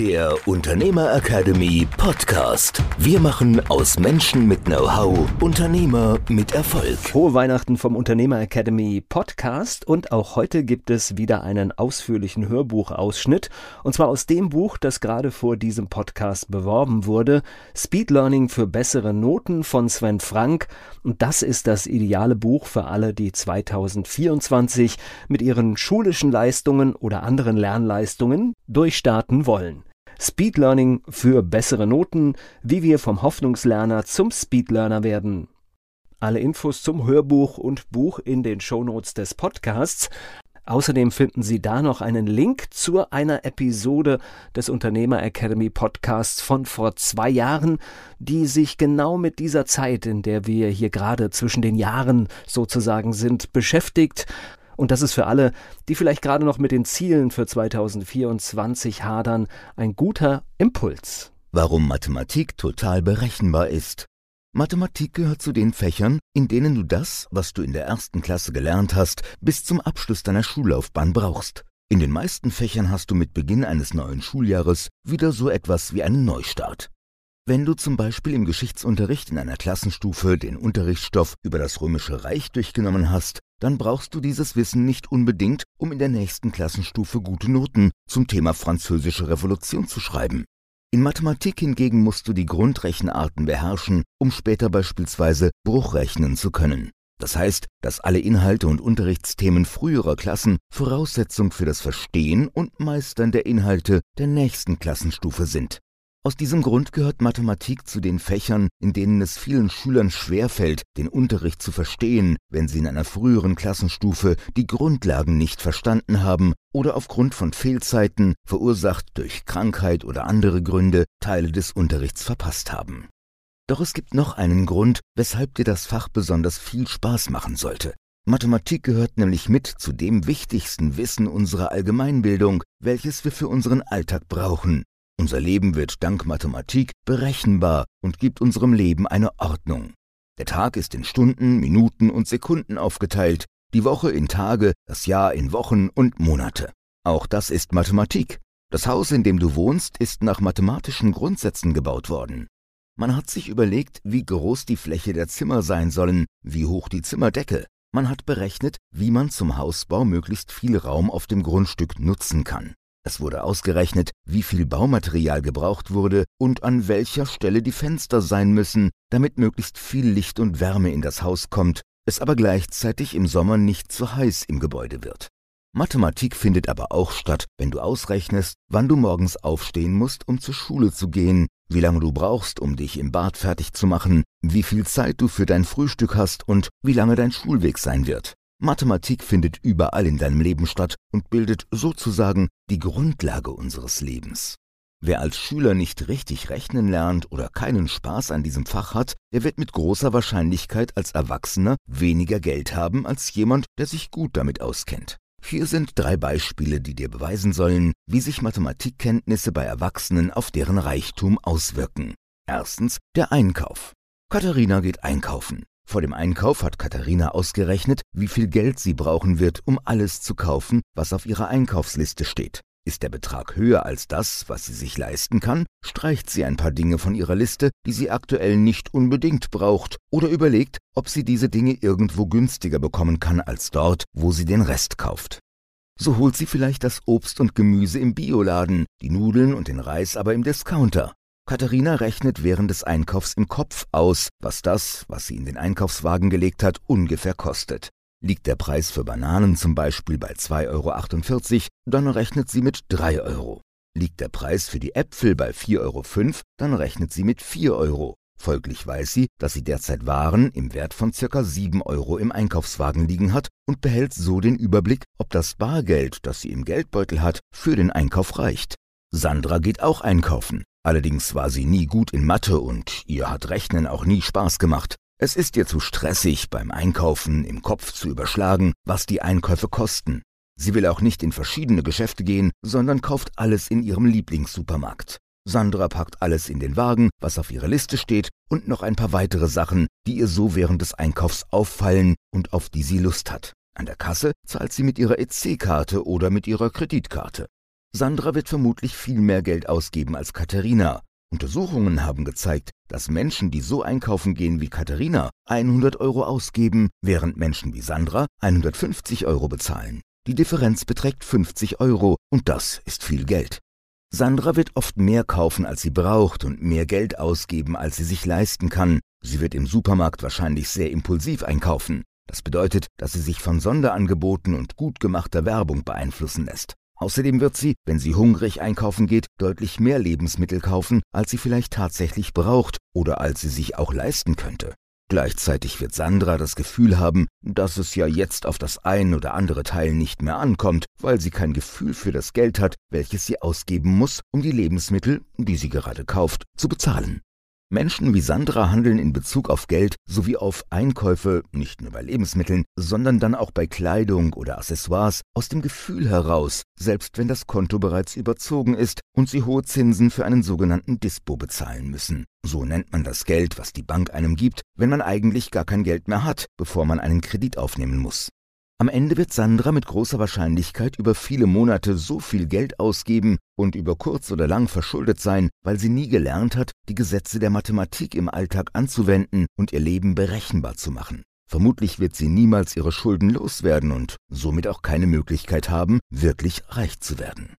der Unternehmer Academy Podcast. Wir machen aus Menschen mit Know-how Unternehmer mit Erfolg. Frohe Weihnachten vom Unternehmer Academy Podcast und auch heute gibt es wieder einen ausführlichen Hörbuchausschnitt und zwar aus dem Buch, das gerade vor diesem Podcast beworben wurde, Speed Learning für bessere Noten von Sven Frank und das ist das ideale Buch für alle, die 2024 mit ihren schulischen Leistungen oder anderen Lernleistungen durchstarten wollen. Speed Learning für bessere Noten, wie wir vom Hoffnungslerner zum Speedlearner werden. Alle Infos zum Hörbuch und Buch in den Shownotes des Podcasts. Außerdem finden Sie da noch einen Link zu einer Episode des Unternehmer Academy Podcasts von vor zwei Jahren, die sich genau mit dieser Zeit, in der wir hier gerade zwischen den Jahren sozusagen sind, beschäftigt. Und das ist für alle, die vielleicht gerade noch mit den Zielen für 2024 hadern, ein guter Impuls. Warum Mathematik total berechenbar ist. Mathematik gehört zu den Fächern, in denen du das, was du in der ersten Klasse gelernt hast, bis zum Abschluss deiner Schullaufbahn brauchst. In den meisten Fächern hast du mit Beginn eines neuen Schuljahres wieder so etwas wie einen Neustart. Wenn du zum Beispiel im Geschichtsunterricht in einer Klassenstufe den Unterrichtsstoff über das Römische Reich durchgenommen hast, dann brauchst du dieses Wissen nicht unbedingt, um in der nächsten Klassenstufe gute Noten zum Thema Französische Revolution zu schreiben. In Mathematik hingegen musst du die Grundrechenarten beherrschen, um später beispielsweise Bruchrechnen zu können. Das heißt, dass alle Inhalte und Unterrichtsthemen früherer Klassen Voraussetzung für das Verstehen und Meistern der Inhalte der nächsten Klassenstufe sind. Aus diesem Grund gehört Mathematik zu den Fächern, in denen es vielen Schülern schwerfällt, den Unterricht zu verstehen, wenn sie in einer früheren Klassenstufe die Grundlagen nicht verstanden haben oder aufgrund von Fehlzeiten, verursacht durch Krankheit oder andere Gründe, Teile des Unterrichts verpasst haben. Doch es gibt noch einen Grund, weshalb dir das Fach besonders viel Spaß machen sollte. Mathematik gehört nämlich mit zu dem wichtigsten Wissen unserer Allgemeinbildung, welches wir für unseren Alltag brauchen, unser Leben wird dank Mathematik berechenbar und gibt unserem Leben eine Ordnung. Der Tag ist in Stunden, Minuten und Sekunden aufgeteilt, die Woche in Tage, das Jahr in Wochen und Monate. Auch das ist Mathematik. Das Haus, in dem du wohnst, ist nach mathematischen Grundsätzen gebaut worden. Man hat sich überlegt, wie groß die Fläche der Zimmer sein sollen, wie hoch die Zimmerdecke. Man hat berechnet, wie man zum Hausbau möglichst viel Raum auf dem Grundstück nutzen kann. Es wurde ausgerechnet, wie viel Baumaterial gebraucht wurde und an welcher Stelle die Fenster sein müssen, damit möglichst viel Licht und Wärme in das Haus kommt, es aber gleichzeitig im Sommer nicht zu heiß im Gebäude wird. Mathematik findet aber auch statt, wenn du ausrechnest, wann du morgens aufstehen musst, um zur Schule zu gehen, wie lange du brauchst, um dich im Bad fertig zu machen, wie viel Zeit du für dein Frühstück hast und wie lange dein Schulweg sein wird. Mathematik findet überall in deinem Leben statt und bildet sozusagen die Grundlage unseres Lebens. Wer als Schüler nicht richtig rechnen lernt oder keinen Spaß an diesem Fach hat, der wird mit großer Wahrscheinlichkeit als Erwachsener weniger Geld haben als jemand, der sich gut damit auskennt. Hier sind drei Beispiele, die dir beweisen sollen, wie sich Mathematikkenntnisse bei Erwachsenen auf deren Reichtum auswirken. Erstens der Einkauf. Katharina geht einkaufen. Vor dem Einkauf hat Katharina ausgerechnet, wie viel Geld sie brauchen wird, um alles zu kaufen, was auf ihrer Einkaufsliste steht. Ist der Betrag höher als das, was sie sich leisten kann, streicht sie ein paar Dinge von ihrer Liste, die sie aktuell nicht unbedingt braucht, oder überlegt, ob sie diese Dinge irgendwo günstiger bekommen kann als dort, wo sie den Rest kauft. So holt sie vielleicht das Obst und Gemüse im Bioladen, die Nudeln und den Reis aber im Discounter. Katharina rechnet während des Einkaufs im Kopf aus, was das, was sie in den Einkaufswagen gelegt hat, ungefähr kostet. Liegt der Preis für Bananen zum Beispiel bei 2,48 Euro, dann rechnet sie mit 3 Euro. Liegt der Preis für die Äpfel bei 4,05 Euro, dann rechnet sie mit 4 Euro. Folglich weiß sie, dass sie derzeit Waren im Wert von circa 7 Euro im Einkaufswagen liegen hat und behält so den Überblick, ob das Bargeld, das sie im Geldbeutel hat, für den Einkauf reicht. Sandra geht auch einkaufen. Allerdings war sie nie gut in Mathe und ihr hat Rechnen auch nie Spaß gemacht. Es ist ihr zu stressig, beim Einkaufen im Kopf zu überschlagen, was die Einkäufe kosten. Sie will auch nicht in verschiedene Geschäfte gehen, sondern kauft alles in ihrem Lieblingssupermarkt. Sandra packt alles in den Wagen, was auf ihrer Liste steht, und noch ein paar weitere Sachen, die ihr so während des Einkaufs auffallen und auf die sie Lust hat. An der Kasse zahlt sie mit ihrer EC-Karte oder mit ihrer Kreditkarte. Sandra wird vermutlich viel mehr Geld ausgeben als Katharina. Untersuchungen haben gezeigt, dass Menschen, die so einkaufen gehen wie Katharina, 100 Euro ausgeben, während Menschen wie Sandra 150 Euro bezahlen. Die Differenz beträgt 50 Euro und das ist viel Geld. Sandra wird oft mehr kaufen, als sie braucht und mehr Geld ausgeben, als sie sich leisten kann. Sie wird im Supermarkt wahrscheinlich sehr impulsiv einkaufen. Das bedeutet, dass sie sich von Sonderangeboten und gut gemachter Werbung beeinflussen lässt. Außerdem wird sie, wenn sie hungrig einkaufen geht, deutlich mehr Lebensmittel kaufen, als sie vielleicht tatsächlich braucht oder als sie sich auch leisten könnte. Gleichzeitig wird Sandra das Gefühl haben, dass es ja jetzt auf das ein oder andere Teil nicht mehr ankommt, weil sie kein Gefühl für das Geld hat, welches sie ausgeben muss, um die Lebensmittel, die sie gerade kauft, zu bezahlen. Menschen wie Sandra handeln in Bezug auf Geld sowie auf Einkäufe nicht nur bei Lebensmitteln, sondern dann auch bei Kleidung oder Accessoires aus dem Gefühl heraus, selbst wenn das Konto bereits überzogen ist und sie hohe Zinsen für einen sogenannten Dispo bezahlen müssen. So nennt man das Geld, was die Bank einem gibt, wenn man eigentlich gar kein Geld mehr hat, bevor man einen Kredit aufnehmen muss. Am Ende wird Sandra mit großer Wahrscheinlichkeit über viele Monate so viel Geld ausgeben und über kurz oder lang verschuldet sein, weil sie nie gelernt hat, die Gesetze der Mathematik im Alltag anzuwenden und ihr Leben berechenbar zu machen. Vermutlich wird sie niemals ihre Schulden loswerden und somit auch keine Möglichkeit haben, wirklich reich zu werden.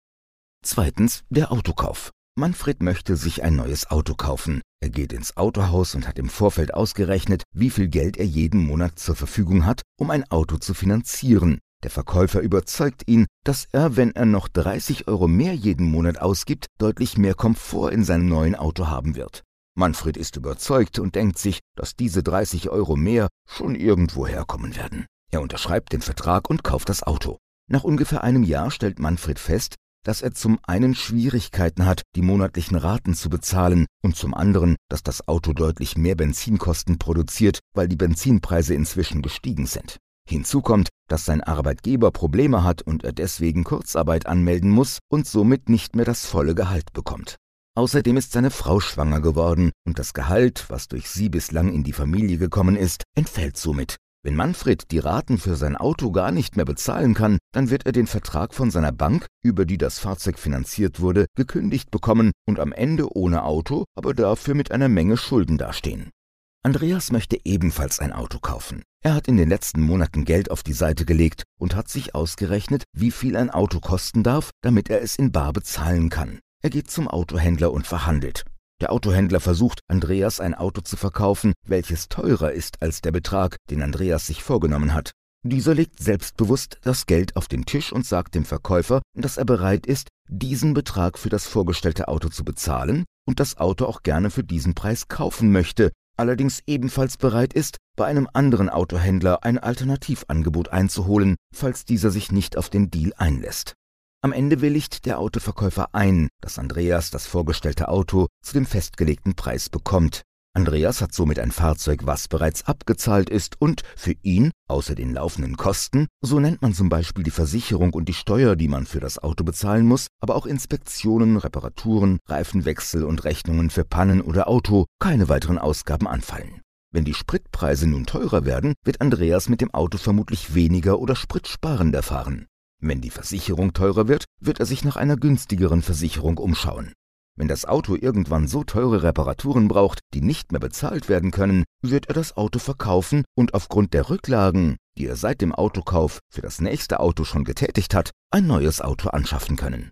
Zweitens der Autokauf. Manfred möchte sich ein neues Auto kaufen. Er geht ins Autohaus und hat im Vorfeld ausgerechnet, wie viel Geld er jeden Monat zur Verfügung hat, um ein Auto zu finanzieren. Der Verkäufer überzeugt ihn, dass er, wenn er noch 30 Euro mehr jeden Monat ausgibt, deutlich mehr Komfort in seinem neuen Auto haben wird. Manfred ist überzeugt und denkt sich, dass diese 30 Euro mehr schon irgendwo herkommen werden. Er unterschreibt den Vertrag und kauft das Auto. Nach ungefähr einem Jahr stellt Manfred fest, dass er zum einen Schwierigkeiten hat, die monatlichen Raten zu bezahlen und zum anderen, dass das Auto deutlich mehr Benzinkosten produziert, weil die Benzinpreise inzwischen gestiegen sind. Hinzu kommt, dass sein Arbeitgeber Probleme hat und er deswegen Kurzarbeit anmelden muss und somit nicht mehr das volle Gehalt bekommt. Außerdem ist seine Frau schwanger geworden und das Gehalt, was durch sie bislang in die Familie gekommen ist, entfällt somit. Wenn Manfred die Raten für sein Auto gar nicht mehr bezahlen kann, dann wird er den Vertrag von seiner Bank, über die das Fahrzeug finanziert wurde, gekündigt bekommen und am Ende ohne Auto, aber dafür mit einer Menge Schulden dastehen. Andreas möchte ebenfalls ein Auto kaufen. Er hat in den letzten Monaten Geld auf die Seite gelegt und hat sich ausgerechnet, wie viel ein Auto kosten darf, damit er es in bar bezahlen kann. Er geht zum Autohändler und verhandelt. Der Autohändler versucht, Andreas ein Auto zu verkaufen, welches teurer ist als der Betrag, den Andreas sich vorgenommen hat. Dieser legt selbstbewusst das Geld auf den Tisch und sagt dem Verkäufer, dass er bereit ist, diesen Betrag für das vorgestellte Auto zu bezahlen und das Auto auch gerne für diesen Preis kaufen möchte, allerdings ebenfalls bereit ist, bei einem anderen Autohändler ein Alternativangebot einzuholen, falls dieser sich nicht auf den Deal einlässt. Am Ende willigt der Autoverkäufer ein, dass Andreas das vorgestellte Auto zu dem festgelegten Preis bekommt. Andreas hat somit ein Fahrzeug, was bereits abgezahlt ist und für ihn, außer den laufenden Kosten, so nennt man zum Beispiel die Versicherung und die Steuer, die man für das Auto bezahlen muss, aber auch Inspektionen, Reparaturen, Reifenwechsel und Rechnungen für Pannen oder Auto, keine weiteren Ausgaben anfallen. Wenn die Spritpreise nun teurer werden, wird Andreas mit dem Auto vermutlich weniger oder spritsparender fahren. Wenn die Versicherung teurer wird, wird er sich nach einer günstigeren Versicherung umschauen. Wenn das Auto irgendwann so teure Reparaturen braucht, die nicht mehr bezahlt werden können, wird er das Auto verkaufen und aufgrund der Rücklagen, die er seit dem Autokauf für das nächste Auto schon getätigt hat, ein neues Auto anschaffen können.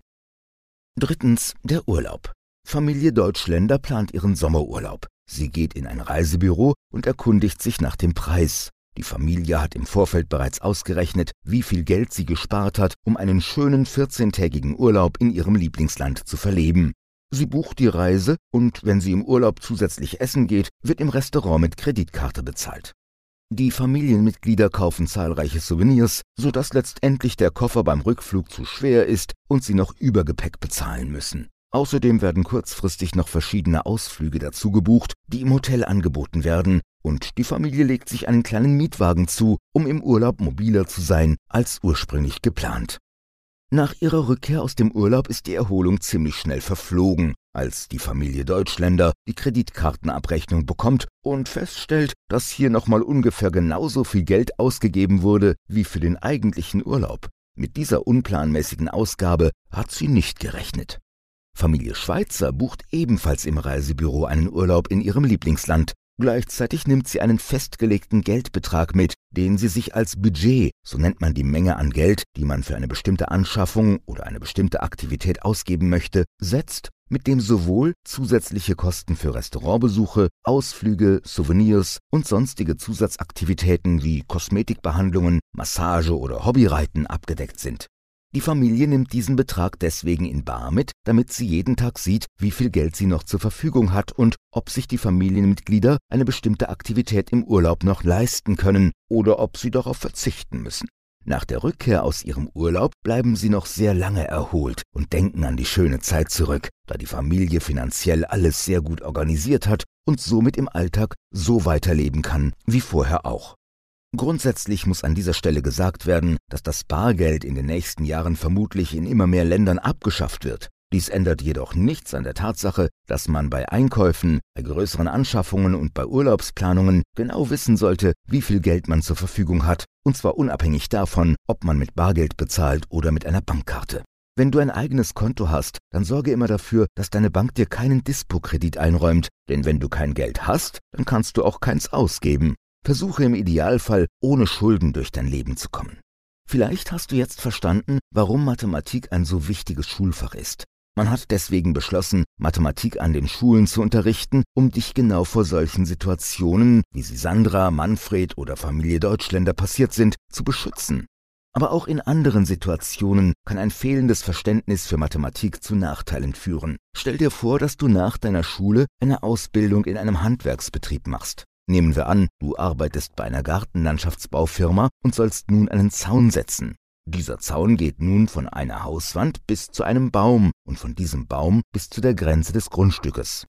Drittens der Urlaub. Familie Deutschländer plant ihren Sommerurlaub. Sie geht in ein Reisebüro und erkundigt sich nach dem Preis. Die Familie hat im Vorfeld bereits ausgerechnet, wie viel Geld sie gespart hat, um einen schönen 14-tägigen Urlaub in ihrem Lieblingsland zu verleben. Sie bucht die Reise und wenn sie im Urlaub zusätzlich essen geht, wird im Restaurant mit Kreditkarte bezahlt. Die Familienmitglieder kaufen zahlreiche Souvenirs, sodass letztendlich der Koffer beim Rückflug zu schwer ist und sie noch Übergepäck bezahlen müssen. Außerdem werden kurzfristig noch verschiedene Ausflüge dazu gebucht, die im Hotel angeboten werden, und die Familie legt sich einen kleinen Mietwagen zu, um im Urlaub mobiler zu sein als ursprünglich geplant. Nach ihrer Rückkehr aus dem Urlaub ist die Erholung ziemlich schnell verflogen, als die Familie Deutschländer die Kreditkartenabrechnung bekommt und feststellt, dass hier nochmal ungefähr genauso viel Geld ausgegeben wurde wie für den eigentlichen Urlaub. Mit dieser unplanmäßigen Ausgabe hat sie nicht gerechnet. Familie Schweizer bucht ebenfalls im Reisebüro einen Urlaub in ihrem Lieblingsland Gleichzeitig nimmt sie einen festgelegten Geldbetrag mit, den sie sich als Budget, so nennt man die Menge an Geld, die man für eine bestimmte Anschaffung oder eine bestimmte Aktivität ausgeben möchte, setzt, mit dem sowohl zusätzliche Kosten für Restaurantbesuche, Ausflüge, Souvenirs und sonstige Zusatzaktivitäten wie Kosmetikbehandlungen, Massage oder Hobbyreiten abgedeckt sind. Die Familie nimmt diesen Betrag deswegen in Bar mit, damit sie jeden Tag sieht, wie viel Geld sie noch zur Verfügung hat und ob sich die Familienmitglieder eine bestimmte Aktivität im Urlaub noch leisten können oder ob sie darauf verzichten müssen. Nach der Rückkehr aus ihrem Urlaub bleiben sie noch sehr lange erholt und denken an die schöne Zeit zurück, da die Familie finanziell alles sehr gut organisiert hat und somit im Alltag so weiterleben kann wie vorher auch. Grundsätzlich muss an dieser Stelle gesagt werden, dass das Bargeld in den nächsten Jahren vermutlich in immer mehr Ländern abgeschafft wird. Dies ändert jedoch nichts an der Tatsache, dass man bei Einkäufen, bei größeren Anschaffungen und bei Urlaubsplanungen genau wissen sollte, wie viel Geld man zur Verfügung hat, und zwar unabhängig davon, ob man mit Bargeld bezahlt oder mit einer Bankkarte. Wenn du ein eigenes Konto hast, dann sorge immer dafür, dass deine Bank dir keinen Dispo-Kredit einräumt, denn wenn du kein Geld hast, dann kannst du auch keins ausgeben. Versuche im Idealfall ohne Schulden durch dein Leben zu kommen. Vielleicht hast du jetzt verstanden, warum Mathematik ein so wichtiges Schulfach ist. Man hat deswegen beschlossen, Mathematik an den Schulen zu unterrichten, um dich genau vor solchen Situationen, wie sie Sandra, Manfred oder Familie Deutschländer passiert sind, zu beschützen. Aber auch in anderen Situationen kann ein fehlendes Verständnis für Mathematik zu Nachteilen führen. Stell dir vor, dass du nach deiner Schule eine Ausbildung in einem Handwerksbetrieb machst. Nehmen wir an, du arbeitest bei einer Gartenlandschaftsbaufirma und sollst nun einen Zaun setzen. Dieser Zaun geht nun von einer Hauswand bis zu einem Baum und von diesem Baum bis zu der Grenze des Grundstückes.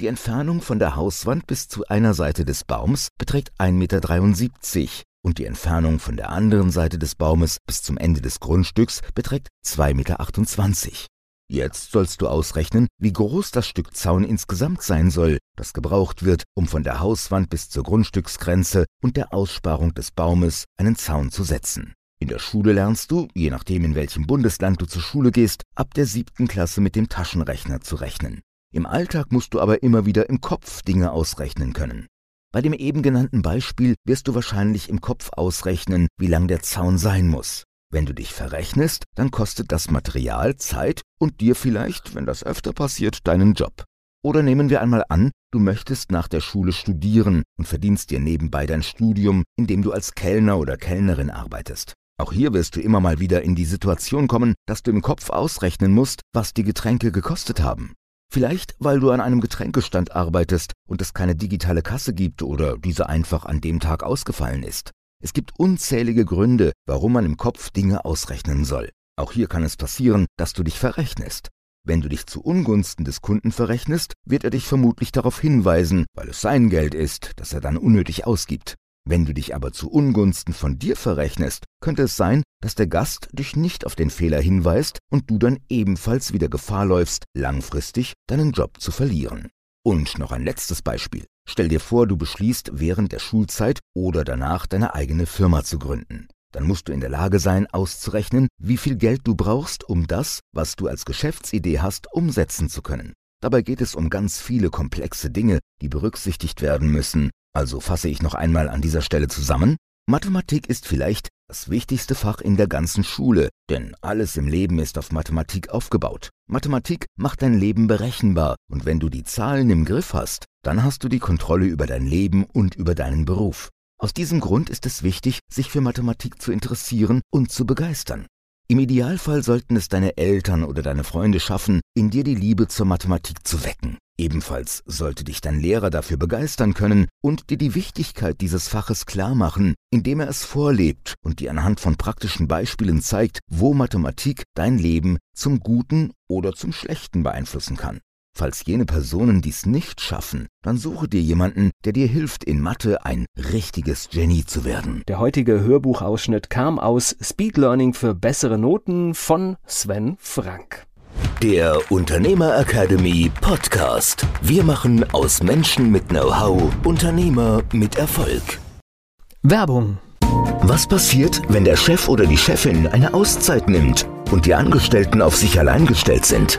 Die Entfernung von der Hauswand bis zu einer Seite des Baums beträgt 1,73 Meter und die Entfernung von der anderen Seite des Baumes bis zum Ende des Grundstücks beträgt 2,28 Meter. Jetzt sollst du ausrechnen, wie groß das Stück Zaun insgesamt sein soll, das gebraucht wird, um von der Hauswand bis zur Grundstücksgrenze und der Aussparung des Baumes einen Zaun zu setzen. In der Schule lernst du, je nachdem in welchem Bundesland du zur Schule gehst, ab der siebten Klasse mit dem Taschenrechner zu rechnen. Im Alltag musst du aber immer wieder im Kopf Dinge ausrechnen können. Bei dem eben genannten Beispiel wirst du wahrscheinlich im Kopf ausrechnen, wie lang der Zaun sein muss. Wenn du dich verrechnest, dann kostet das Material Zeit und dir vielleicht, wenn das öfter passiert, deinen Job. Oder nehmen wir einmal an, du möchtest nach der Schule studieren und verdienst dir nebenbei dein Studium, indem du als Kellner oder Kellnerin arbeitest. Auch hier wirst du immer mal wieder in die Situation kommen, dass du im Kopf ausrechnen musst, was die Getränke gekostet haben. Vielleicht, weil du an einem Getränkestand arbeitest und es keine digitale Kasse gibt oder diese einfach an dem Tag ausgefallen ist. Es gibt unzählige Gründe, warum man im Kopf Dinge ausrechnen soll. Auch hier kann es passieren, dass du dich verrechnest. Wenn du dich zu Ungunsten des Kunden verrechnest, wird er dich vermutlich darauf hinweisen, weil es sein Geld ist, das er dann unnötig ausgibt. Wenn du dich aber zu Ungunsten von dir verrechnest, könnte es sein, dass der Gast dich nicht auf den Fehler hinweist und du dann ebenfalls wieder Gefahr läufst, langfristig deinen Job zu verlieren. Und noch ein letztes Beispiel. Stell dir vor, du beschließt während der Schulzeit oder danach deine eigene Firma zu gründen. Dann musst du in der Lage sein, auszurechnen, wie viel Geld du brauchst, um das, was du als Geschäftsidee hast, umsetzen zu können. Dabei geht es um ganz viele komplexe Dinge, die berücksichtigt werden müssen. Also fasse ich noch einmal an dieser Stelle zusammen. Mathematik ist vielleicht das wichtigste Fach in der ganzen Schule, denn alles im Leben ist auf Mathematik aufgebaut. Mathematik macht dein Leben berechenbar und wenn du die Zahlen im Griff hast, dann hast du die Kontrolle über dein Leben und über deinen Beruf. Aus diesem Grund ist es wichtig, sich für Mathematik zu interessieren und zu begeistern. Im Idealfall sollten es deine Eltern oder deine Freunde schaffen, in dir die Liebe zur Mathematik zu wecken. Ebenfalls sollte dich dein Lehrer dafür begeistern können und dir die Wichtigkeit dieses Faches klar machen, indem er es vorlebt und dir anhand von praktischen Beispielen zeigt, wo Mathematik dein Leben zum Guten oder zum Schlechten beeinflussen kann. Falls jene Personen dies nicht schaffen, dann suche dir jemanden, der dir hilft, in Mathe ein richtiges Genie zu werden. Der heutige Hörbuchausschnitt kam aus Speed Learning für bessere Noten von Sven Frank. Der Unternehmer Academy Podcast. Wir machen aus Menschen mit Know-how Unternehmer mit Erfolg. Werbung. Was passiert, wenn der Chef oder die Chefin eine Auszeit nimmt? und die Angestellten auf sich allein gestellt sind.